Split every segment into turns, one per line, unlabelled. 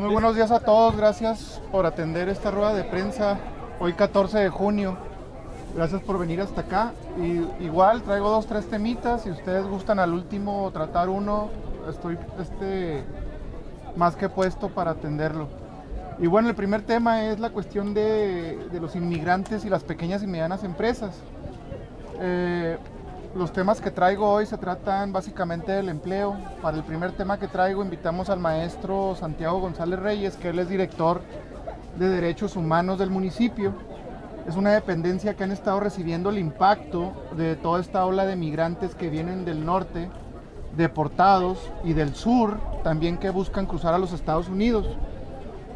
Muy buenos días a todos, gracias por atender esta rueda de prensa hoy 14 de junio. Gracias por venir hasta acá. Y igual traigo dos, tres temitas. Si ustedes gustan al último tratar uno, estoy este, más que puesto para atenderlo. Y bueno, el primer tema es la cuestión de, los inmigrantes y las pequeñas y medianas empresas. Eh, los temas que traigo hoy se tratan básicamente del empleo. Para el primer tema que traigo invitamos al maestro Santiago González Reyes, que él es director de Derechos Humanos del municipio. Es una dependencia que han estado recibiendo el impacto de toda esta ola de migrantes que vienen del norte, deportados, y del sur, también que buscan cruzar a los Estados Unidos.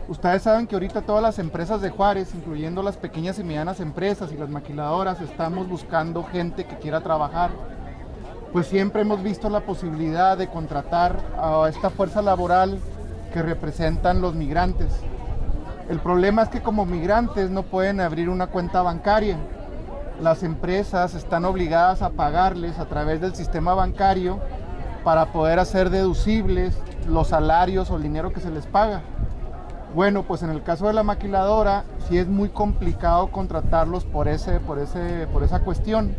Ustedes saben que ahorita todas las empresas de Juárez, incluyendo las pequeñas y medianas empresas y las maquiladoras, estamos buscando gente que quiera trabajar. Pues siempre hemos visto la posibilidad de contratar a esta fuerza laboral que representan los migrantes. El problema es que como migrantes no pueden abrir una cuenta bancaria. Las empresas están obligadas a pagarles a través del sistema bancario para poder hacer deducibles los salarios o el dinero que se les paga. Bueno, pues en el caso de la maquiladora sí es muy complicado contratarlos por, ese, por, ese, por esa cuestión.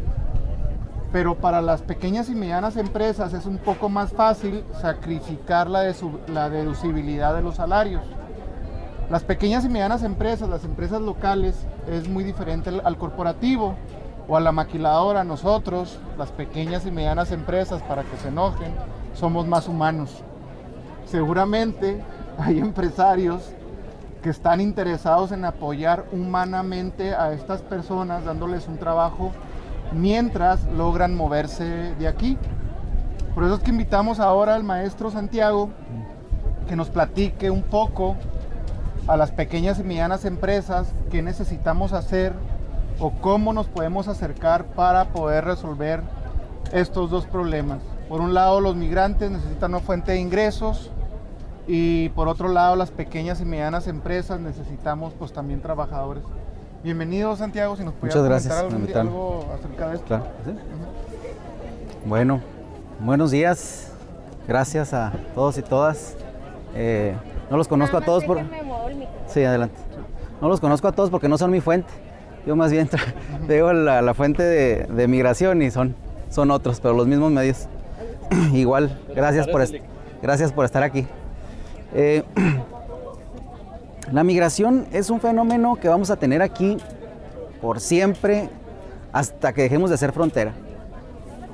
Pero para las pequeñas y medianas empresas es un poco más fácil sacrificar la, la deducibilidad de los salarios. Las pequeñas y medianas empresas, las empresas locales, es muy diferente al corporativo o a la maquiladora. Nosotros, las pequeñas y medianas empresas, para que se enojen, somos más humanos. Seguramente hay empresarios que están interesados en apoyar humanamente a estas personas, dándoles un trabajo mientras logran moverse de aquí. Por eso es que invitamos ahora al maestro Santiago que nos platique un poco a las pequeñas y medianas empresas qué necesitamos hacer o cómo nos podemos acercar para poder resolver estos dos problemas. Por un lado, los migrantes necesitan una fuente de ingresos y por otro lado, las pequeñas y medianas empresas necesitamos pues también trabajadores. Bienvenido Santiago, si nos
pudiera comentar
algo, acerca de esto.
Bueno, buenos días. Gracias a todos y todas. Eh, no los conozco a todos por... Sí, adelante. No los conozco a todos porque no son mi fuente. Yo más bien veo la, la, fuente de, de, migración y son, son otros, pero los mismos medios. Igual, gracias por, gracias por estar aquí. Eh, la migración es un fenómeno que vamos a tener aquí por siempre hasta que dejemos de ser frontera.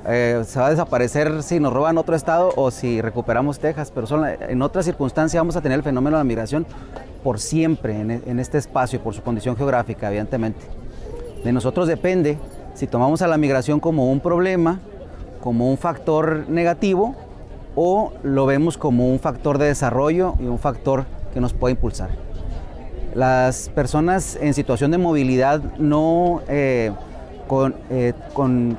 Eh, se va a desaparecer si nos roban otro estado o si recuperamos Texas, pero en otras circunstancias vamos a tener el fenómeno de la migración por siempre en, en este espacio, por su condición geográfica, evidentemente. De nosotros depende si tomamos a la migración como un problema, como un factor negativo o lo vemos como un factor de desarrollo y un factor que nos puede impulsar. Las personas en situación de movilidad no eh, eh,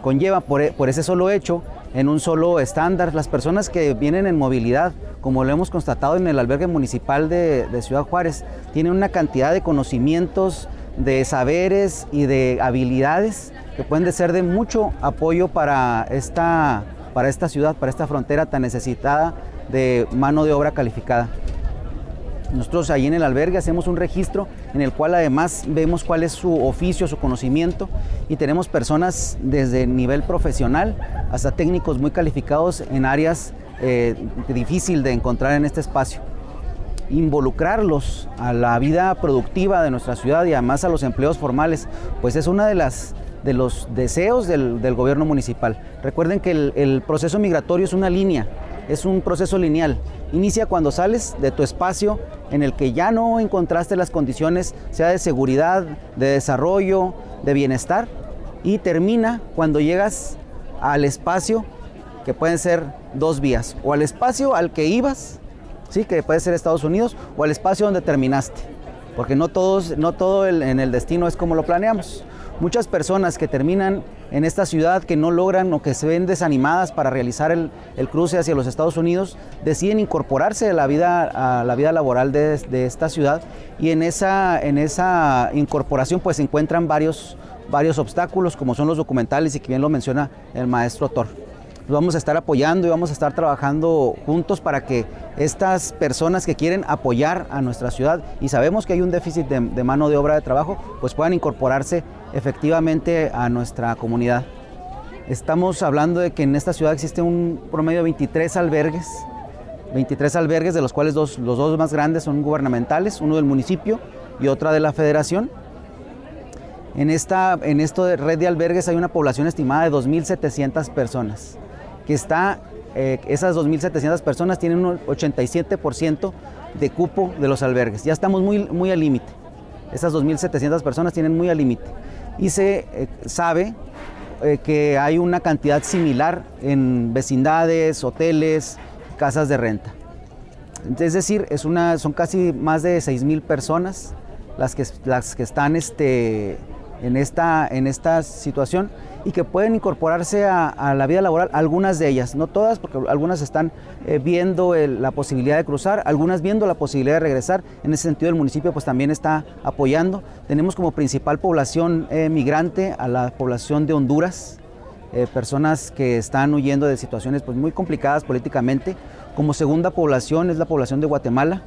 conllevan por, ese solo hecho en un solo estándar. Las personas que vienen en movilidad, como lo hemos constatado en el albergue municipal de, de Ciudad Juárez, tienen una cantidad de conocimientos, de saberes y de habilidades que pueden ser de mucho apoyo para esta para esta ciudad, para esta frontera tan necesitada de mano de obra calificada. Nosotros ahí en el albergue hacemos un registro en el cual además vemos cuál es su oficio, su conocimiento y tenemos personas desde nivel profesional hasta técnicos muy calificados en áreas eh, difícil de encontrar en este espacio. Involucrarlos a la vida productiva de nuestra ciudad y además a los empleos formales, pues es una de las de los deseos del, gobierno municipal. Recuerden que el, proceso migratorio es una línea, es un proceso lineal. Inicia cuando sales de tu espacio en el que ya no encontraste las condiciones, sea de seguridad, de desarrollo, de bienestar, y termina cuando llegas al espacio que pueden ser dos vías, o al espacio al que ibas, ¿sí? que puede ser Estados Unidos, o al espacio donde terminaste, porque no, todos, no todo en el destino es como lo planeamos. Muchas personas que terminan en esta ciudad que no logran o que se ven desanimadas para realizar el, cruce hacia los Estados Unidos, deciden incorporarse a la vida, a la vida laboral de, esta ciudad y en esa, en esa incorporación pues se encuentran varios, varios obstáculos como son los documentales y que bien lo menciona el maestro Thor. vamos a estar apoyando y vamos a estar trabajando juntos para que estas personas que quieren apoyar a nuestra ciudad y sabemos que hay un déficit de, de mano de obra de trabajo, pues puedan incorporarse efectivamente a nuestra comunidad. Estamos hablando de que en esta ciudad existe un promedio de 23 albergues, 23 albergues de los cuales dos, los dos más grandes son gubernamentales, uno del municipio y otra de la federación. En esta en red de albergues hay una población estimada de 2.700 personas, que está, eh, esas 2.700 personas tienen un 87% de cupo de los albergues. Ya estamos muy, muy al límite. Esas 2.700 personas tienen muy al límite. Y se eh, sabe eh, que hay una cantidad similar en vecindades, hoteles, casas de renta. Es decir, es una, son casi más de 6.000 personas las que, las que están este, en esta, en esta situación y que pueden incorporarse a, la vida laboral, algunas de ellas, no todas, porque algunas están eh, viendo la posibilidad de cruzar, algunas viendo la posibilidad de regresar. En ese sentido, el municipio pues también está apoyando. Tenemos como principal población eh, migrante a la población de Honduras, eh, personas que están huyendo de situaciones pues, muy complicadas políticamente. Como segunda población es la población de Guatemala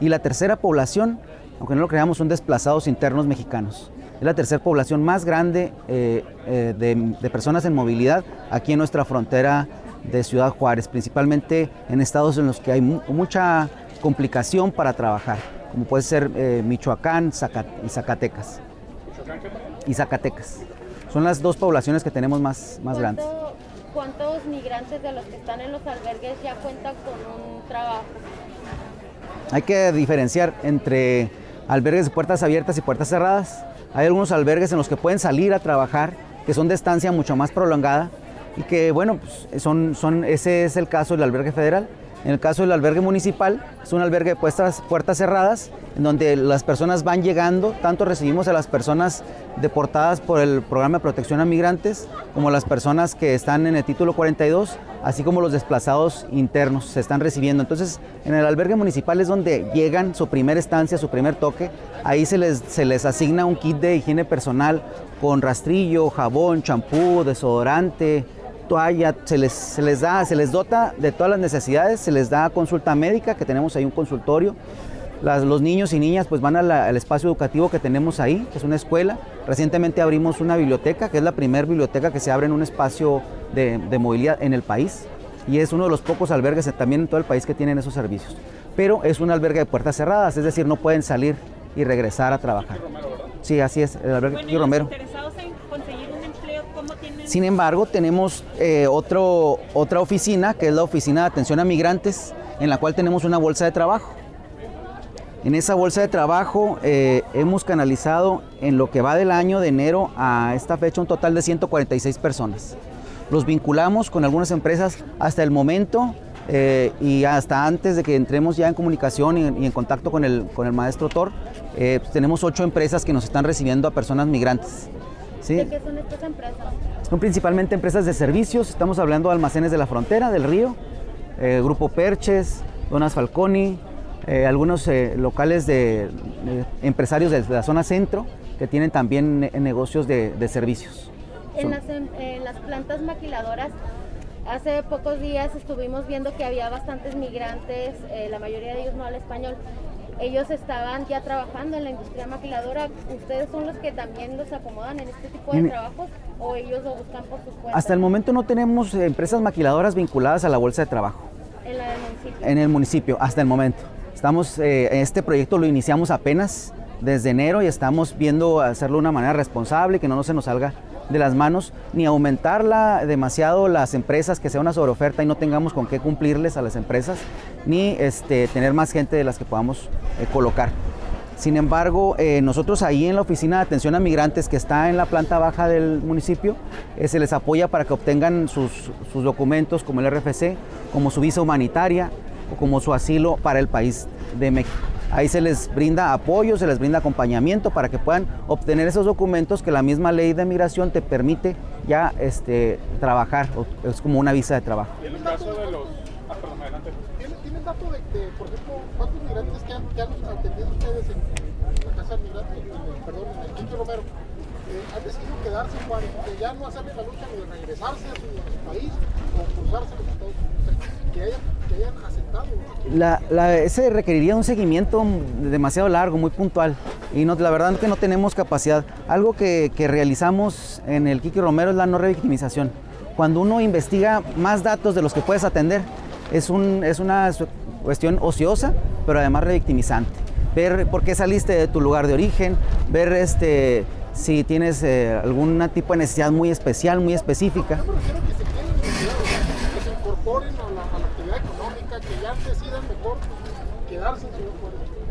y la tercera población, aunque no lo creamos, son desplazados internos mexicanos. Es la tercera población más grande eh, eh, de, de, personas en movilidad aquí en nuestra frontera de Ciudad Juárez, principalmente en estados en los que hay mu mucha complicación para trabajar, como puede ser eh, Michoacán y Zacatecas. Y Zacatecas. Son las dos poblaciones que tenemos más, más grandes.
¿Cuántos migrantes de los que están en los albergues ya cuentan con un trabajo?
Hay que diferenciar entre albergues de puertas abiertas y puertas cerradas. Hay algunos albergues en los que pueden salir a trabajar, que son de estancia mucho más prolongada y que, bueno, pues son, son, ese es el caso del albergue federal. En el caso del albergue municipal, es un albergue de puertas, cerradas, en donde las personas van llegando, tanto recibimos a las personas deportadas por el programa de protección a migrantes, como las personas que están en el título 42, así como los desplazados internos se están recibiendo. Entonces, en el albergue municipal es donde llegan su primera estancia, su primer toque, ahí se les, se les asigna un kit de higiene personal con rastrillo, jabón, champú, desodorante, toalla, se les, se les da, se les dota de todas las necesidades, se les da consulta médica, que tenemos ahí un consultorio. Las, los niños y niñas pues van al espacio educativo que tenemos ahí, que es una escuela. Recientemente abrimos una biblioteca, que es la primera biblioteca que se abre en un espacio de, movilidad en el país. Y es uno de los pocos albergues también en todo el país que tienen esos servicios. Pero es un albergue de puertas cerradas, es decir, no pueden salir y regresar a trabajar. Sí, así es, el albergue
bueno,
Romero. Sin embargo, tenemos eh, otra oficina, que es la Oficina de Atención a Migrantes, en la cual tenemos una bolsa de trabajo. En esa bolsa de trabajo eh, hemos canalizado en lo que va del año de enero a esta fecha un total de 146 personas. Los vinculamos con algunas empresas hasta el momento eh, y hasta antes de que entremos ya en comunicación y, en contacto con el, con el maestro Thor, pues tenemos ocho empresas que nos están recibiendo a personas migrantes.
¿Sí? ¿De qué son estas empresas?
Son principalmente empresas de servicios, estamos hablando de almacenes de la frontera, del río, eh, Grupo Perches, Donas Falconi, eh, algunos eh, locales de, empresarios de la zona centro que tienen también ne negocios de, de servicios.
En las, en las plantas maquiladoras Hace pocos días estuvimos viendo que había bastantes migrantes, eh, la mayoría de ellos no habla español. Ellos estaban ya trabajando en la industria maquiladora. ¿Ustedes son los que también los acomodan en este tipo de en, trabajos o ellos lo buscan por sus cuentas?
Hasta el momento no tenemos empresas maquiladoras vinculadas a la bolsa de trabajo.
¿En la del municipio?
En el municipio, hasta el momento. Estamos, eh, este proyecto lo iniciamos apenas desde enero y estamos viendo hacerlo de una manera responsable, que no se nos salga de las manos, ni aumentarla demasiado las empresas, que sea una sobreoferta y no tengamos con qué cumplirles a las empresas, ni este, tener más gente de las que podamos eh, colocar. Sin embargo, eh, nosotros ahí en la oficina de atención a migrantes que está en la planta baja del municipio, eh, se les apoya para que obtengan sus, sus documentos como el RFC, como su visa humanitaria o como su asilo para el país de México. Ahí se les brinda apoyo, se les brinda acompañamiento para que puedan obtener esos documentos que la misma ley de migración te permite ya este, trabajar, es como una visa de trabajo.
Y en el caso de los... Ah, perdón, adelante. ¿Tienen, ¿tienen dato de, de, por ejemplo, cuántos migrantes que han, que han atendido ustedes en, en la casa de migrantes, perdón, en el Quinto Romero, eh, han decidido quedarse en Juárez, que ya no hacen la lucha ni de regresarse a su, a su país, que hayan, aceptado.
La, la, ese requeriría un seguimiento demasiado largo, muy puntual. Y no, la verdad es que no tenemos capacidad. Algo que, que realizamos en el Kiki Romero es la no revictimización. Cuando uno investiga más datos de los que puedes atender, es, un, es una cuestión ociosa, pero además revictimizante. Ver por qué saliste de tu lugar de origen, ver este, si tienes eh, algún tipo de necesidad muy especial, muy específica
a que se queden en la ciudad, o sea, que se incorporen a la, a la actividad económica, que ya decidan mejor quedarse.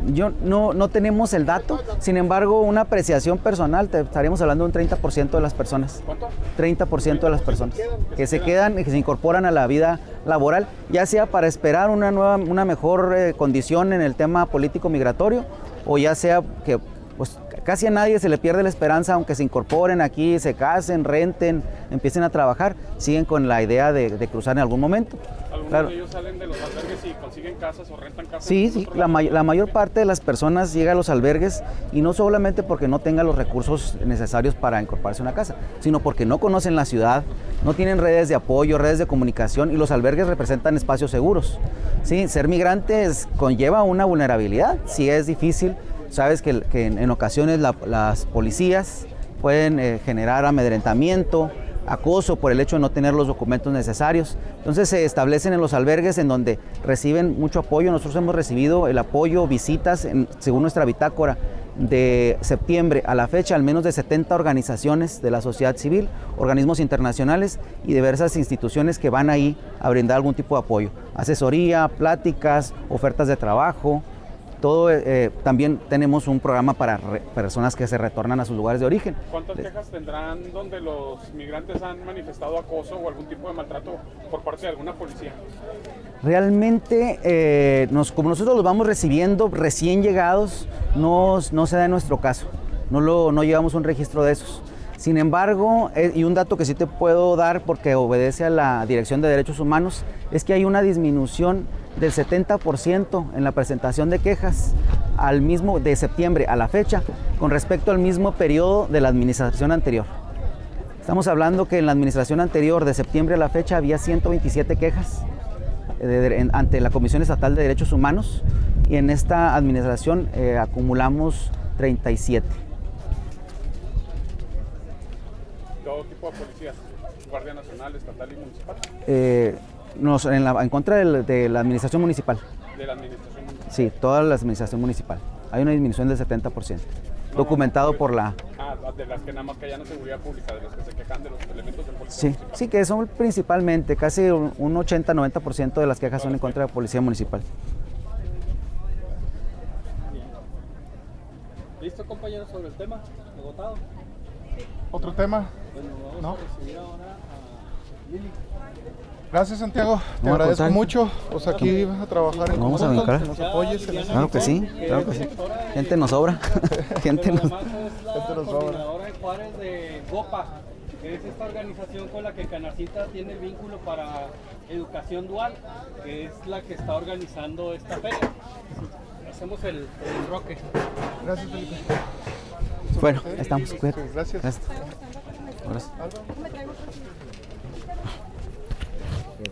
Yo no, no tenemos el dato, sin embargo, una apreciación personal, te estaríamos hablando de un 30% de las personas.
¿Cuánto?
30% de las personas que se quedan y que se incorporan a la vida laboral, ya sea para esperar una, nueva, una mejor eh, condición en el tema político migratorio o ya sea que pues, casi a nadie se le pierde la esperanza, aunque se incorporen aquí, se casen, renten, empiecen a trabajar, siguen con la idea de, de cruzar en algún momento. Claro.
ellos salen de los albergues y consiguen casas o rentan casas.
Sí, sí, la,
lado.
may- la mayor parte de las personas llega a los albergues y no solamente porque no tenga los recursos necesarios para incorporarse a una casa, sino porque no conocen la ciudad, no tienen redes de apoyo, redes de comunicación y los albergues representan espacios seguros. Sí, ser migrante es- conlleva una vulnerabilidad, si es difícil, sabes que, que en, en ocasiones la- las policías pueden eh, generar amedrentamiento, acoso por el hecho de no tener los documentos necesarios. Entonces se establecen en los albergues en donde reciben mucho apoyo. Nosotros hemos recibido el apoyo, visitas, según nuestra bitácora, de septiembre a la fecha, al menos de 70 organizaciones de la sociedad civil, organismos internacionales y diversas instituciones que van ahí a brindar algún tipo de apoyo. Asesoría, pláticas, ofertas de trabajo, todo, eh, también tenemos un programa para re- personas que se retornan a sus lugares de origen.
¿Cuántas quejas tendrán donde los migrantes han manifestado acoso o algún tipo de maltrato por parte de alguna policía?
Realmente, eh, nos- como nosotros los vamos recibiendo recién llegados, no, no se da en nuestro caso. No, lo, no llevamos un registro de esos. Sin embargo, eh, y un dato que sí te puedo dar porque obedece a la Dirección de Derechos Humanos, es que hay una disminución del 70% en la presentación de quejas al mismo de septiembre a la fecha con respecto al mismo periodo de la administración anterior. Estamos hablando que en la administración anterior de septiembre a la fecha había 127 quejas eh, de- de- en- ante la Comisión Estatal de Derechos Humanos y en esta administración eh, acumulamos 37.
Todo tipo de policías, Guardia Nacional, Estatal y Municipal,
Eh, nos- en, la- en contra del- de la administración municipal,
de la administración municipal.
sí, toda la administración municipal. Hay una disminución del 70%, documentado por la...
Ah, de las que nada más que hayan seguridad pública, de los que se quejan de los elementos del policía
Sí,
municipal.
sí, que son principalmente, casi un un 80-90% de las quejas son en contra de la policía municipal.
¿Listo, compañeros, sobre el tema? ¿Agotado?
¿Otro tema?
Bueno, vamos
No.
a recibir ahora.
Gracias Santiago, te
No,
agradezco mucho. Pues aquí vas a trabajar en
Vamos a
conjunto, que nos apoyes en
Claro que sí, claro que sí. Gente nos sobra. Gente nos...
Gente nos sobra.
Juárez de GOPA, que es esta organización con la que Canacita tiene vínculo para educación dual, que es la que está organizando esta feria. Hacemos el, el roque.
Gracias Felipe.
Bueno, estamos. Cuídate.
Gracias.
Gracias. Gracias.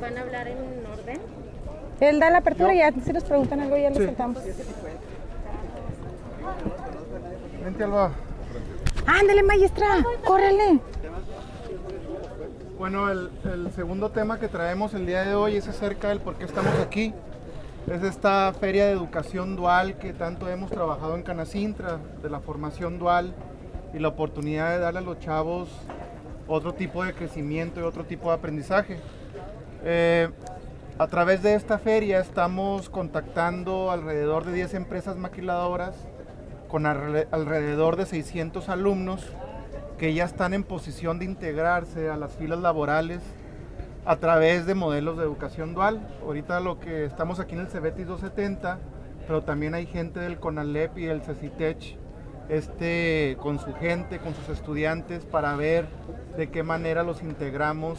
¿Van a hablar en orden?
Él da la apertura y ya si nos preguntan algo ya lo soltamos.
Vente Alba.
Ándale, maestra, córrele.
Bueno, el, el segundo tema que traemos el día de hoy es acerca del por qué estamos aquí. Es esta feria de educación dual que tanto hemos trabajado en Canacintra, de la formación dual y la oportunidad de darle a los chavos otro tipo de crecimiento y otro tipo de aprendizaje. Eh, a través de esta feria estamos contactando alrededor de 10 empresas maquiladoras con alre- alrededor de 600 alumnos que ya están en posición de integrarse a las filas laborales a través de modelos de educación dual. Ahorita lo que estamos aquí en el CEBETIS 270, pero también hay gente del CONALEP y del CECITECH este, con su gente, con sus estudiantes, para ver de qué manera los integramos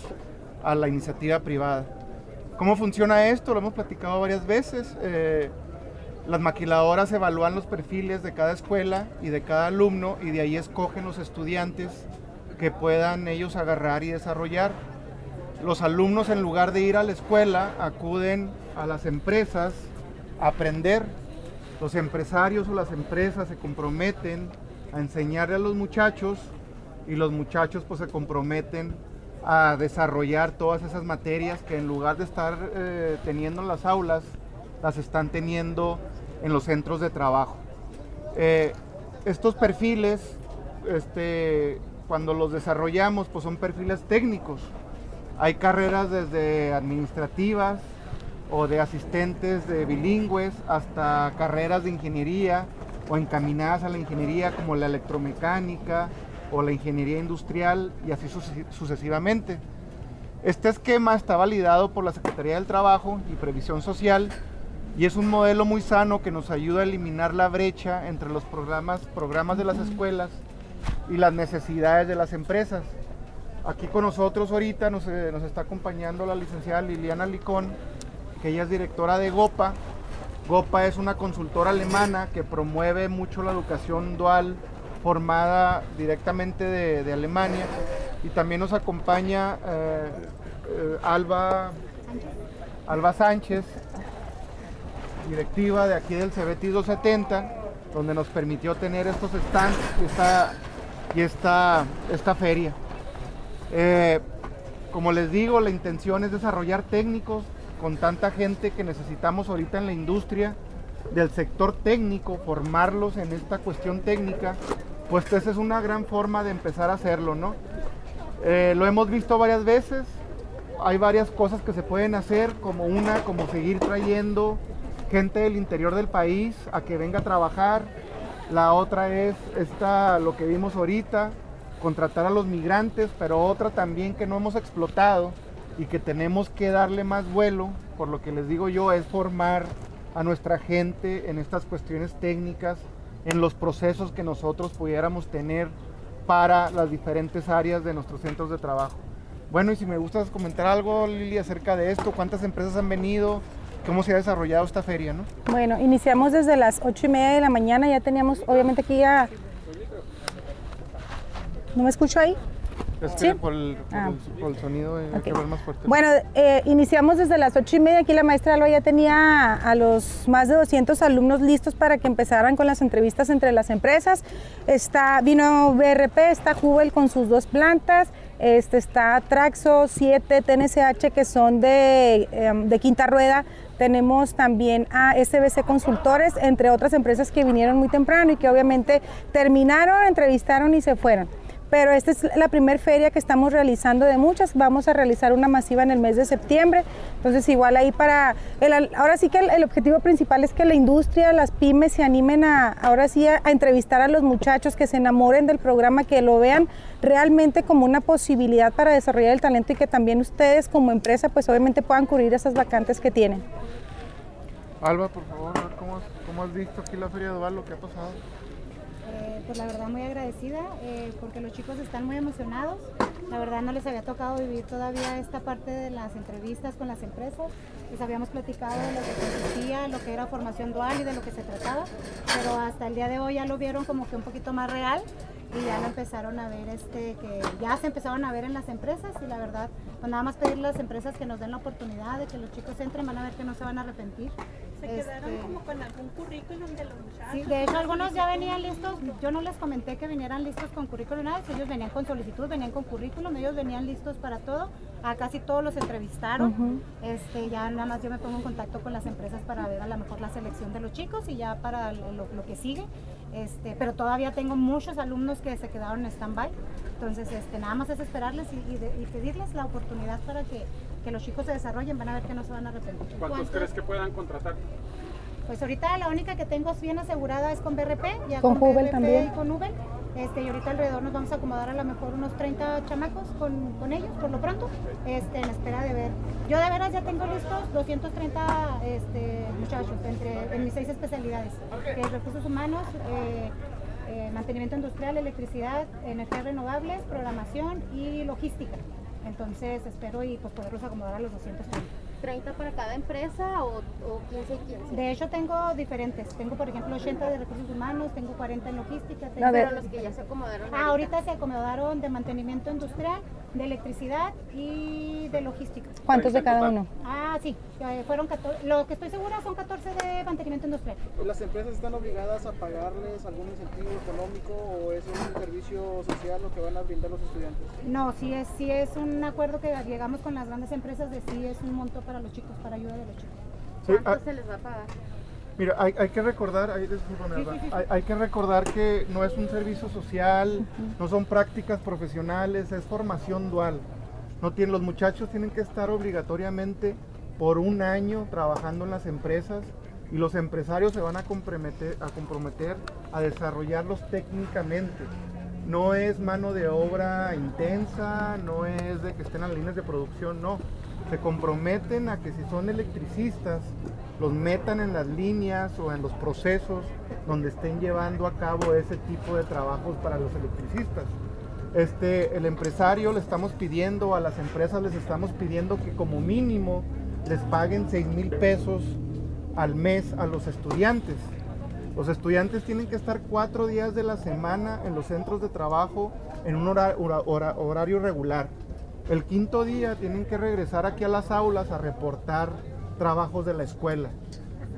a la iniciativa privada. ¿Cómo funciona esto? Lo hemos platicado varias veces. Eh, las maquiladoras evalúan los perfiles de cada escuela y de cada alumno y de ahí escogen los estudiantes que puedan ellos agarrar y desarrollar. Los alumnos en lugar de ir a la escuela acuden a las empresas a aprender. Los empresarios o las empresas se comprometen a enseñarle a los muchachos y los muchachos pues se comprometen a desarrollar todas esas materias que en lugar de estar eh, teniendo en las aulas, las están teniendo en los centros de trabajo. Eh, estos perfiles, este, cuando los desarrollamos, pues son perfiles técnicos. Hay carreras desde administrativas o de asistentes de bilingües hasta carreras de ingeniería o encaminadas a la ingeniería como la electromecánica, o la ingeniería industrial y así sucesivamente. Este esquema está validado por la Secretaría del Trabajo y Previsión Social y es un modelo muy sano que nos ayuda a eliminar la brecha entre los programas, programas de las escuelas y las necesidades de las empresas. Aquí con nosotros ahorita nos, eh, nos está acompañando la licenciada Liliana Licón, que ella es directora de GOPA. GOPA es una consultora alemana que promueve mucho la educación dual formada directamente de, Alemania. Y también nos acompaña eh, eh, Alba, Alba Sánchez, directiva de aquí del CBT 270, donde nos permitió tener estos stands y esta, y esta, esta feria. Eh, como les digo, la intención es desarrollar técnicos con tanta gente que necesitamos ahorita en la industria del sector técnico, formarlos en esta cuestión técnica pues esa es una gran forma de empezar a hacerlo, ¿no? Eh, lo hemos visto varias veces, hay varias cosas que se pueden hacer, como una, como seguir trayendo gente del interior del país a que venga a trabajar. La otra es esta, lo que vimos ahorita, contratar a los migrantes, pero otra también que no hemos explotado y que tenemos que darle más vuelo, por lo que les digo yo, es formar a nuestra gente en estas cuestiones técnicas en los procesos que nosotros pudiéramos tener para las diferentes áreas de nuestros centros de trabajo. Bueno, y si me gustas comentar algo, Lili, acerca de esto, cuántas empresas han venido, cómo se ha desarrollado esta feria, ¿no?
Bueno, iniciamos desde las ocho y media de la mañana, ya teníamos, obviamente aquí ya... ¿No me escucho ahí?
Es que por, el, ah. sonido más fuerte.
Bueno, eh, iniciamos desde las ocho y media. Aquí la maestra Alba ya tenía a los más de 200 alumnos listos para que empezaran con las entrevistas entre las empresas. Está, vino BRP, está Jubel con sus dos plantas. Este, está Traxo, 7, TNCH que son de, em, de quinta rueda. Tenemos también a SBC Consultores, entre otras empresas que vinieron muy temprano y que obviamente terminaron, entrevistaron y se fueron pero esta es la primera feria que estamos realizando de muchas. Vamos a realizar una masiva en el mes de septiembre. Entonces, igual ahí para. ahora sí que el, objetivo principal es que la industria, las pymes se animen a, ahora sí, a, entrevistar a los muchachos, que se enamoren del programa, que lo vean realmente como una posibilidad para desarrollar el talento y que también ustedes, como empresa, pues obviamente puedan cubrir esas vacantes que tienen.
Alba, por favor, ¿cómo, cómo has visto aquí la Feria de lo que ha pasado?
Pues la verdad muy agradecida eh, porque los chicos están muy emocionados. La verdad no les había tocado vivir todavía esta parte de las entrevistas con las empresas. Les habíamos platicado de lo que consistía, lo que era formación dual y de lo que se trataba, pero hasta el día de hoy ya lo vieron como que un poquito más real y ya lo empezaron a ver, este, que ya se empezaron a ver en las empresas y la verdad, pues nada más pedirle a las empresas que nos den la oportunidad de que los chicos entren, van a ver que no se van a arrepentir.
¿Se quedaron este, como con algún currículum de los muchachos? Sí,
de hecho algunos ya venían listos, yo no les comenté que vinieran listos con currículum, nada, ellos venían con solicitud, venían con currículum, ellos venían listos para todo, a casi todos los entrevistaron, este, ya nada más yo me pongo en contacto con las empresas para ver a lo mejor la selección de los chicos y ya para lo, lo que sigue. Este, pero todavía tengo muchos alumnos que se quedaron en stand-by. Entonces, este, nada más es esperarles y, pedirles la oportunidad para que, los chicos se desarrollen. Van a ver que no se van a arrepentir.
¿Cuántos, crees que puedan contratar?
Pues ahorita la única que tengo bien asegurada es con BRP,
con, con también.
y con Uber. Este, y ahorita alrededor nos vamos a acomodar a lo mejor unos 30 chamacos con, con ellos, por lo pronto, este, en espera de ver. Yo de veras ya tengo listos 230 este, muchachos entre, en mis seis especialidades, que es recursos humanos, eh, eh, mantenimiento industrial, electricidad, energías renovables, programación y logística. Entonces espero y pues poderlos acomodar a los 230.
30 para cada empresa o, o 15 y 15?
De hecho tengo diferentes. Tengo por ejemplo 80 de recursos humanos, tengo 40 en logística. Tengo
ver, los que ya se acomodaron.
Ah, ahorita se acomodaron de mantenimiento industrial, de electricidad y de logística.
¿Cuántos de cada uno?
Ah, sí, fueron 14, lo que estoy segura son 14 de mantenimiento industrial.
¿Las empresas están obligadas a pagarles algún incentivo económico o es un servicio social lo que van a brindar los estudiantes?
No, sí es, sí es un acuerdo que llegamos con las grandes empresas de sí es un monto para los chicos, para ayuda de los chicos.
Sí,
¿Cuánto
ah,
se les va a pagar?
Mira, hay, hay que recordar, ay, discúlpame, Alba, hay, hay que recordar que no es un servicio social, no son prácticas profesionales, es formación dual. No tienen, los muchachos tienen que estar obligatoriamente por un año trabajando en las empresas y los empresarios se van a comprometer a, comprometer a desarrollarlos técnicamente. No es mano de obra intensa, no es de que estén en las líneas de producción, no. Se comprometen a que si son electricistas, los metan en las líneas o en los procesos donde estén llevando a cabo ese tipo de trabajos para los electricistas. Este, el empresario le estamos pidiendo, a las empresas les estamos pidiendo que como mínimo les paguen 6 mil pesos al mes a los estudiantes. Los estudiantes tienen que estar cuatro días de la semana en los centros de trabajo en un hora- hora- hora- horario regular. El quinto día tienen que regresar aquí a las aulas a reportar trabajos de la escuela.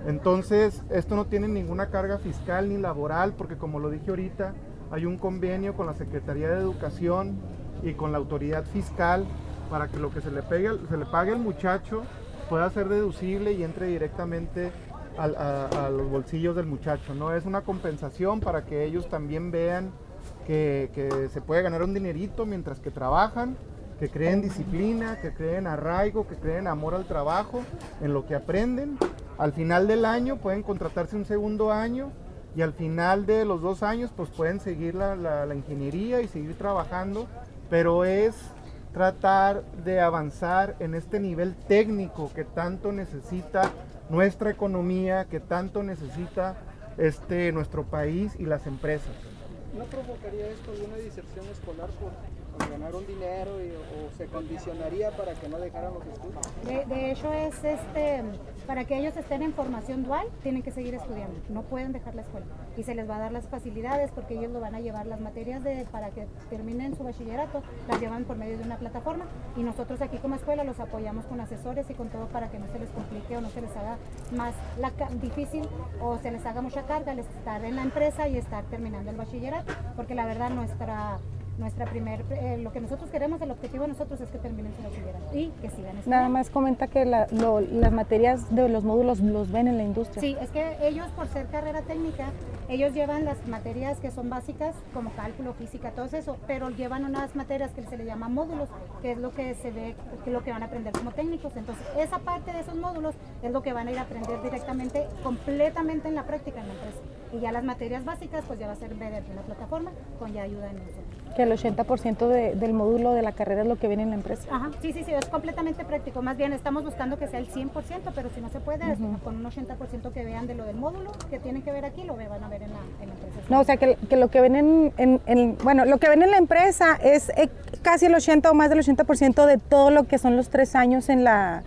Entonces, esto no tiene ninguna carga fiscal ni laboral, porque como lo dije ahorita, hay un convenio con la Secretaría de Educación y con la autoridad fiscal para que lo que se le, pague al muchacho pueda ser deducible y entre directamente a los bolsillos del muchacho. No es una compensación para que ellos también vean que, que se puede ganar un dinerito mientras que trabajan, que creen disciplina, que creen arraigo, que creen amor al trabajo, en lo que aprenden. Al final del año pueden contratarse un segundo año y al final de los dos años pues pueden seguir la, ingeniería y seguir trabajando, pero es tratar de avanzar en este nivel técnico que tanto necesita nuestra economía, que tanto necesita este, nuestro país y las empresas.
¿No provocaría esto alguna diserción escolar por, ganar un dinero o se condicionaría para que no dejaran los estudios?
De, hecho es este para que ellos estén en formación dual tienen que seguir estudiando, no pueden dejar la escuela y se les va a dar las facilidades porque ellos lo van a llevar las materias de para que terminen su bachillerato las llevan por medio de una plataforma y nosotros aquí como escuela los apoyamos con asesores y con todo para que no se les complique o no se les haga más difícil o se les haga mucha carga el estar en la empresa y estar terminando el bachillerato porque la verdad nuestra nuestra primer eh, lo que nosotros queremos el objetivo de nosotros es que terminen su bachillerato y que sigan estudiando.
Nada más comenta que la- lo- las materias de los módulos los ven en la industria.
Sí, es que ellos por ser carrera técnica, ellos llevan las materias que son básicas como cálculo, física, todo eso, pero llevan unas materias que se le llama módulos, que es lo que se ve, que es lo que van a aprender como técnicos. Entonces, esa parte de esos módulos es lo que van a ir a aprender directamente, completamente en la práctica en la empresa. Y ya las materias básicas, pues ya va a ser mediante una plataforma con ya ayuda de nosotros.
Que el 80% de- del módulo de la carrera es lo que viene en la empresa.
Ajá, sí, sí, sí, es completamente práctico. Más bien estamos buscando que sea el 100%, pero si no se puede, es con un 80% que vean de lo del módulo, que tienen que ver aquí, lo van a ver en la, en la empresa.
No, o sea, que, que lo que ven en, en- en- bueno, lo que ven en la empresa es eh, casi el 80 o más del 80% de todo lo que son los tres años en la,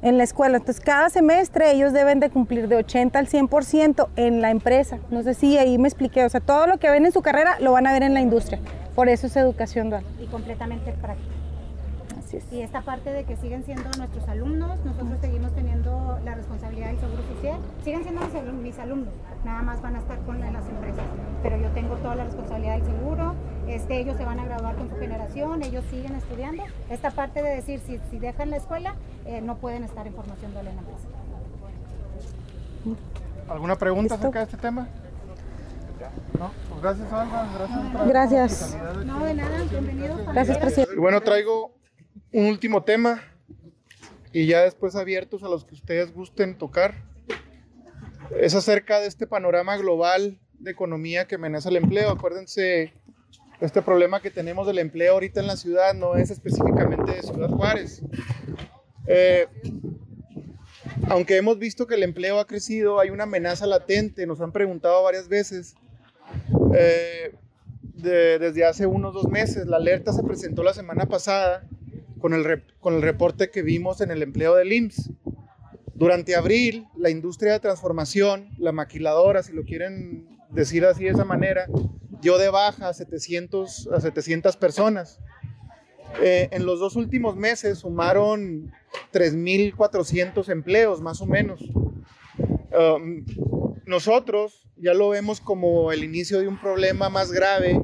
en la escuela. Entonces, cada semestre ellos deben de cumplir de 80 al 100% en la empresa. No sé si ahí me expliqué. O sea, todo lo que ven en su carrera lo van a ver en la industria. Por eso es educación dual.
y completamente práctico.
Así es.
Y esta parte de que siguen siendo nuestros alumnos, nosotros seguimos teniendo la responsabilidad del seguro social, siguen siendo mis alumnos, mis alumnos, nada más van a estar con la- las empresas, pero yo tengo toda la responsabilidad del seguro, este, ellos se van a graduar con su generación, ellos siguen estudiando, esta parte de decir si, si dejan la escuela, eh, no pueden estar en formación dual en la empresa.
¿Alguna pregunta
¿Listo?
acerca de este tema? No, pues gracias Alba, gracias.
Gracias.
No, de nada, bienvenidos. cuando
Gracias, presidente.
Y Bueno, traigo un último tema y ya después abiertos a los que ustedes gusten tocar. Es acerca de este panorama global de economía que amenaza el empleo. Acuérdense, este problema que tenemos del empleo ahorita en la ciudad no es específicamente de Ciudad Juárez. Eh, aunque hemos visto que el empleo ha crecido, hay una amenaza latente, nos han preguntado varias veces. Eh, desde hace unos dos meses, la alerta se presentó la semana pasada con el, con el reporte que vimos en el empleo del IMSS. Durante abril, la industria de transformación, la maquiladora, si lo quieren decir así de esa manera, dio de baja a 700, a 700 personas. Eh, en los dos últimos meses sumaron 3.400 empleos, más o menos. Um, nosotros ya lo vemos como el inicio de un problema más grave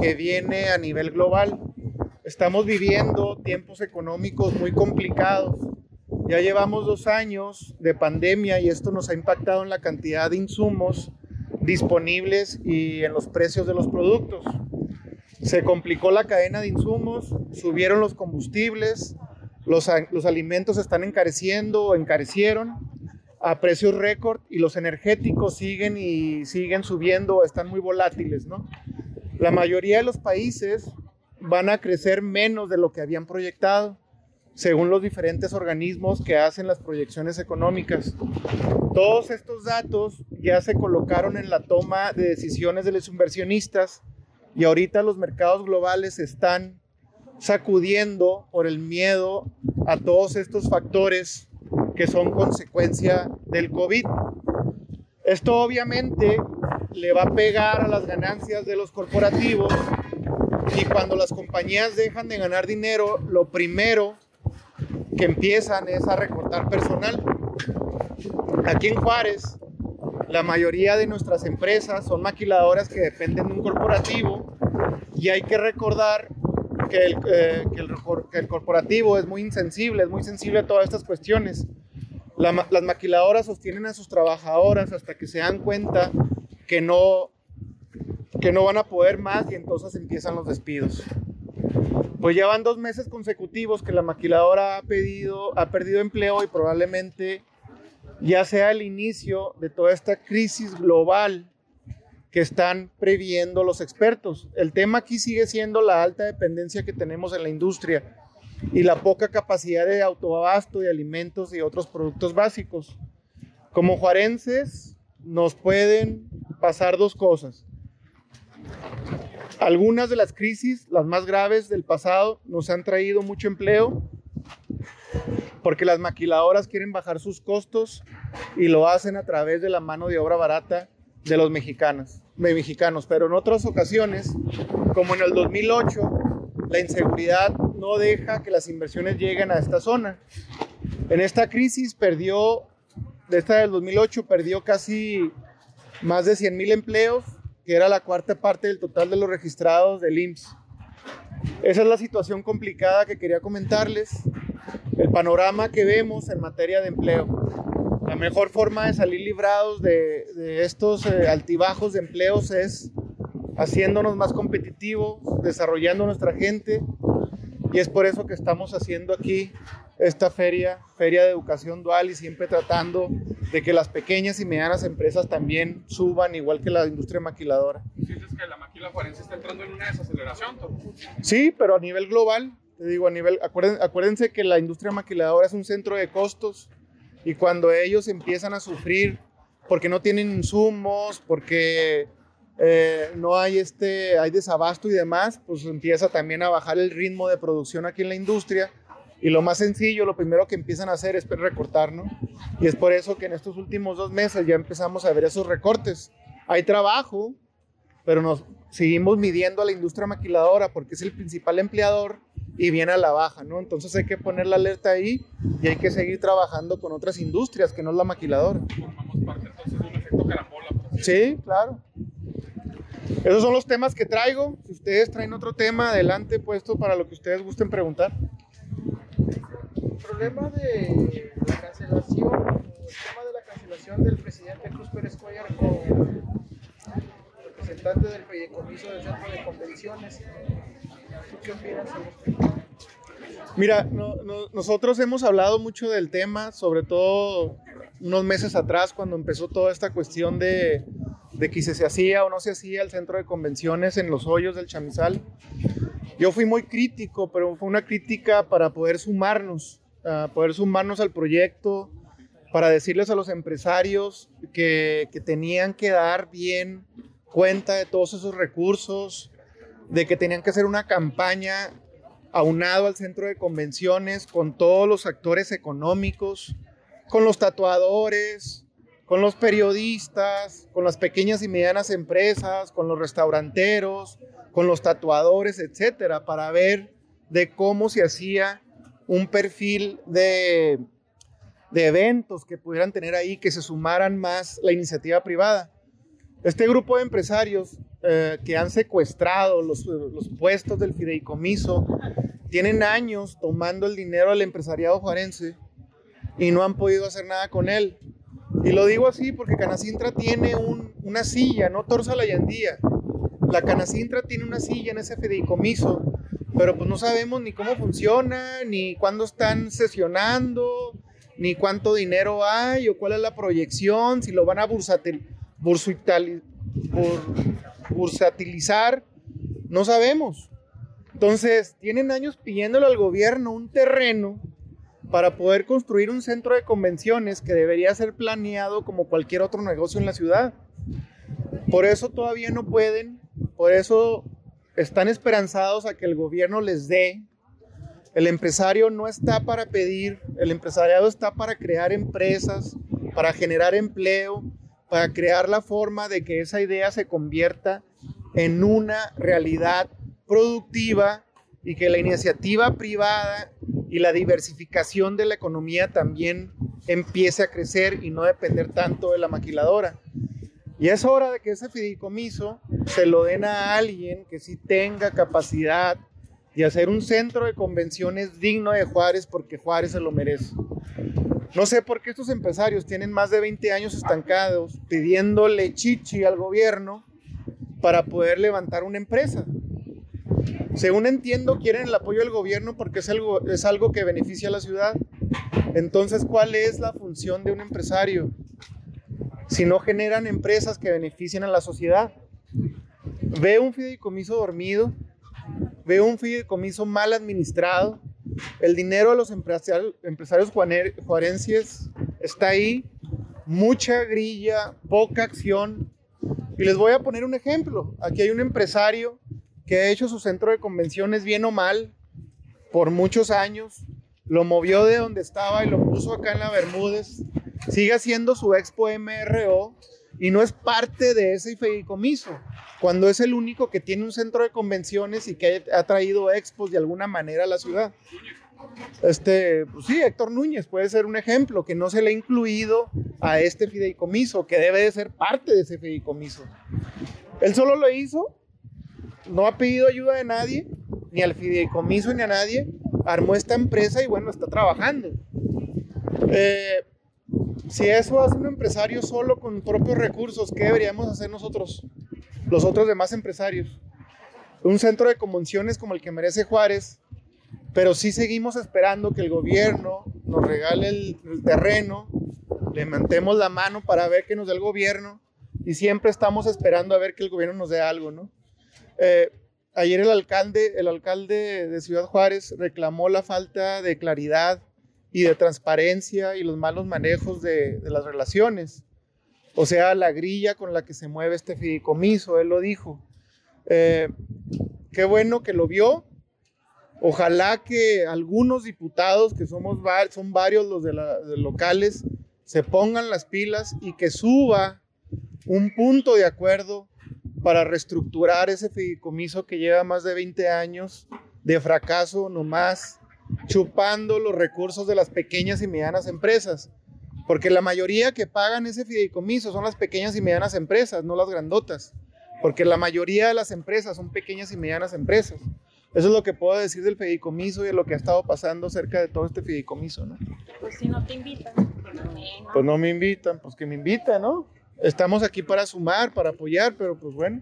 que viene a nivel global. Estamos viviendo tiempos económicos muy complicados. Ya llevamos dos años de pandemia y esto nos ha impactado en la cantidad de insumos disponibles y en los precios de los productos. Se complicó la cadena de insumos, subieron los combustibles, los, los alimentos están encareciendo o encarecieron a precios récord y los energéticos siguen y siguen subiendo, están muy volátiles, ¿no? La mayoría de los países van a crecer menos de lo que habían proyectado, según los diferentes organismos que hacen las proyecciones económicas. Todos estos datos ya se colocaron en la toma de decisiones de los inversionistas y ahorita los mercados globales están sacudiendo por el miedo a todos estos factores que son consecuencia del COVID. Esto obviamente le va a pegar a las ganancias de los corporativos y cuando las compañías dejan de ganar dinero, lo primero que empiezan es a recortar personal. Aquí en Juárez, la mayoría de nuestras empresas son maquiladoras que dependen de un corporativo y hay que recordar que el, eh, que el corporativo es muy insensible, es muy sensible a todas estas cuestiones las maquiladoras sostienen a sus trabajadoras hasta que se dan cuenta que no, que no van a poder más y entonces empiezan los despidos. Pues ya van dos meses consecutivos que la maquiladora ha, perdido empleo y probablemente ya sea el inicio de toda esta crisis global que están previendo los expertos. El tema aquí sigue siendo la alta dependencia que tenemos en la industria y la poca capacidad de autoabasto de alimentos y otros productos básicos. Como juarenses nos pueden pasar dos cosas. Algunas de las crisis, las más graves del pasado, nos han traído mucho empleo porque las maquiladoras quieren bajar sus costos y lo hacen a través de la mano de obra barata de los mexicanos, de mexicanos. Pero en otras ocasiones, como en el 2008, la inseguridad no deja que las inversiones lleguen a esta zona. En esta crisis perdió, de esta del 2008, perdió casi más de 100 mil empleos, que era la cuarta parte del total de los registrados del IMSS. Esa es la situación complicada que quería comentarles, el panorama que vemos en materia de empleo. La mejor forma de salir librados de, estos eh, altibajos de empleos es haciéndonos más competitivos, desarrollando nuestra gente. Y es por eso que estamos haciendo aquí esta feria, feria de educación dual y siempre tratando de que las pequeñas y medianas empresas también suban igual que la industria maquiladora.
¿Sientes que la maquila forense está entrando en una desaceleración?
Sí, pero a nivel global, te digo, a nivel, acuérdense, acuérdense que la industria maquiladora es un centro de costos y cuando ellos empiezan a sufrir porque no tienen insumos, porque eh, no hay, este, hay desabasto y demás, pues empieza también a bajar el ritmo de producción aquí en la industria. Y lo más sencillo, lo primero que empiezan a hacer es recortar, ¿no? Y es por eso que en estos últimos dos meses ya empezamos a ver esos recortes. Hay trabajo, pero nos seguimos midiendo a la industria maquiladora porque es el principal empleador y viene a la baja, ¿no? Entonces hay que poner la alerta ahí y hay que seguir trabajando con otras industrias que no es la maquiladora.
Formamos parte entonces de un efecto carambola.
Sí, claro. Esos son los temas que traigo. Si ustedes traen otro tema, adelante puesto para lo que ustedes gusten preguntar.
El problema de la cancelación, el tema de la cancelación del presidente Cruz Pérez Cuellar con representante del fideicomiso del centro de convenciones. qué opinas
Mira, nosotros hemos hablado mucho del tema, sobre todo unos meses atrás cuando empezó toda esta cuestión de de que si se hacía o no se hacía el centro de convenciones en los hoyos del chamizal. Yo fui muy crítico, pero fue una crítica para poder sumarnos, poder sumarnos al proyecto, para decirles a los empresarios que, que tenían que dar bien cuenta de todos esos recursos, de que tenían que hacer una campaña aunado al centro de convenciones con todos los actores económicos, con los tatuadores, con los periodistas, con las pequeñas y medianas empresas, con los restauranteros, con los tatuadores, etcétera, para ver de cómo se hacía un perfil de, de eventos que pudieran tener ahí, que se sumaran más la iniciativa privada. Este grupo de empresarios eh, que han secuestrado los, los, puestos del fideicomiso tienen años tomando el dinero del empresariado juarense y no han podido hacer nada con él. Y lo digo así porque Canacintra tiene un, una silla, no Torza la Yandía. La Canacintra tiene una silla en ese fideicomiso, pero pues no sabemos ni cómo funciona, ni cuándo están sesionando, ni cuánto dinero hay o cuál es la proyección, si lo van a bursatil, bursatilizar, no sabemos. Entonces, tienen años pidiéndole al gobierno un terreno para poder construir un centro de convenciones que debería ser planeado como cualquier otro negocio en la ciudad. Por eso todavía no pueden, por eso están esperanzados a que el gobierno les dé. El empresario no está para pedir, el empresariado está para crear empresas, para generar empleo, para crear la forma de que esa idea se convierta en una realidad productiva y que la iniciativa privada y la diversificación de la economía también empiece a crecer y no depender tanto de la maquiladora. Y es hora de que ese fideicomiso se lo den a alguien que sí tenga capacidad de hacer un centro de convenciones digno de Juárez porque Juárez se lo merece. No sé por qué estos empresarios tienen más de 20 años estancados pidiéndole chichi al gobierno para poder levantar una empresa. Según entiendo, quieren el apoyo del gobierno porque es algo, es algo que beneficia a la ciudad. Entonces, ¿cuál es la función de un empresario? Si no generan empresas que beneficien a la sociedad. Ve un fideicomiso dormido, ve un fideicomiso mal administrado, el dinero de los empresarios, empresarios está ahí, mucha grilla, poca acción. Y les voy a poner un ejemplo. Aquí hay un empresario que ha hecho su centro de convenciones bien o mal por muchos años. Lo movió de donde estaba y lo puso acá en la Bermúdez. Sigue haciendo su expo MRO y no es parte de ese fideicomiso, cuando es el único que tiene un centro de convenciones y que ha traído expos de alguna manera a la ciudad. Este, pues sí, Héctor Núñez puede ser un ejemplo que no se le ha incluido a este fideicomiso, que debe de ser parte de ese fideicomiso. Él solo lo hizo, no ha pedido ayuda de nadie, ni al fideicomiso ni a nadie, armó esta empresa y bueno, está trabajando. Eh, si eso hace un empresario solo con propios recursos, ¿qué deberíamos hacer nosotros, los otros demás empresarios? Un centro de convenciones como el que merece Juárez, pero sí seguimos esperando que el gobierno nos regale el, el terreno, le mantemos la mano para ver qué nos da el gobierno y siempre estamos esperando a ver que el gobierno nos dé algo, ¿no? Eh, ayer el alcalde, el alcalde de Ciudad Juárez reclamó la falta de claridad y de transparencia y los malos manejos de, las relaciones. O sea, la grilla con la que se mueve este fideicomiso, él lo dijo. Eh, qué bueno que lo vio. Ojalá que algunos diputados, que somos son varios los de, la, locales, se pongan las pilas y que suba un punto de acuerdo para reestructurar ese fideicomiso que lleva más de 20 años de fracaso nomás chupando los recursos de las pequeñas y medianas empresas. Porque la mayoría que pagan ese fideicomiso son las pequeñas y medianas empresas, no las grandotas. Porque la mayoría de las empresas son pequeñas y medianas empresas. Eso es lo que puedo decir del fideicomiso y de lo que ha estado pasando cerca de todo este fideicomiso, ¿no?
Pues si no te invitan.
Pues no me invitan, pues que me invitan, ¿no? Estamos aquí para sumar, para apoyar, pero pues bueno,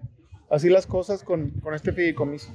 así las cosas con, con este fideicomiso.